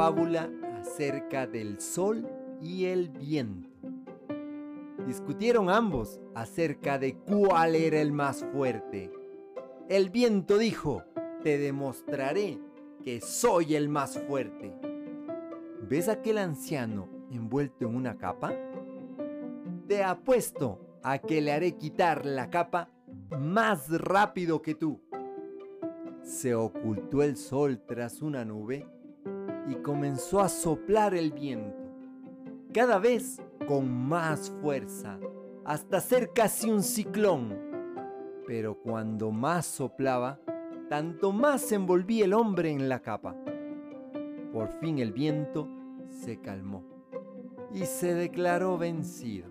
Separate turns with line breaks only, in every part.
fábula acerca del sol y el viento. Discutieron ambos acerca de cuál era el más fuerte. El viento dijo, te demostraré que soy el más fuerte. ¿Ves aquel anciano envuelto en una capa? Te apuesto a que le haré quitar la capa más rápido que tú. Se ocultó el sol tras una nube y comenzó a soplar el viento, cada vez con más fuerza, hasta ser casi un ciclón. Pero cuando más soplaba, tanto más se envolvía el hombre en la capa. Por fin el viento se calmó y se declaró vencido.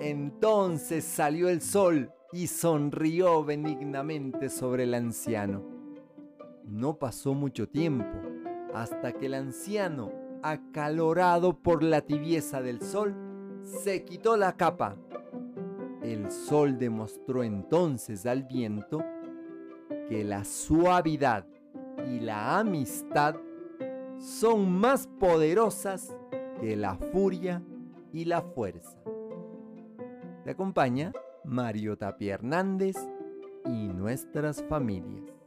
Entonces salió el sol y sonrió benignamente sobre el anciano. No pasó mucho tiempo hasta que el anciano, acalorado por la tibieza del sol, se quitó la capa. El sol demostró entonces al viento que la suavidad y la amistad son más poderosas que la furia y la fuerza. Te acompaña Mario Tapia Hernández y nuestras familias.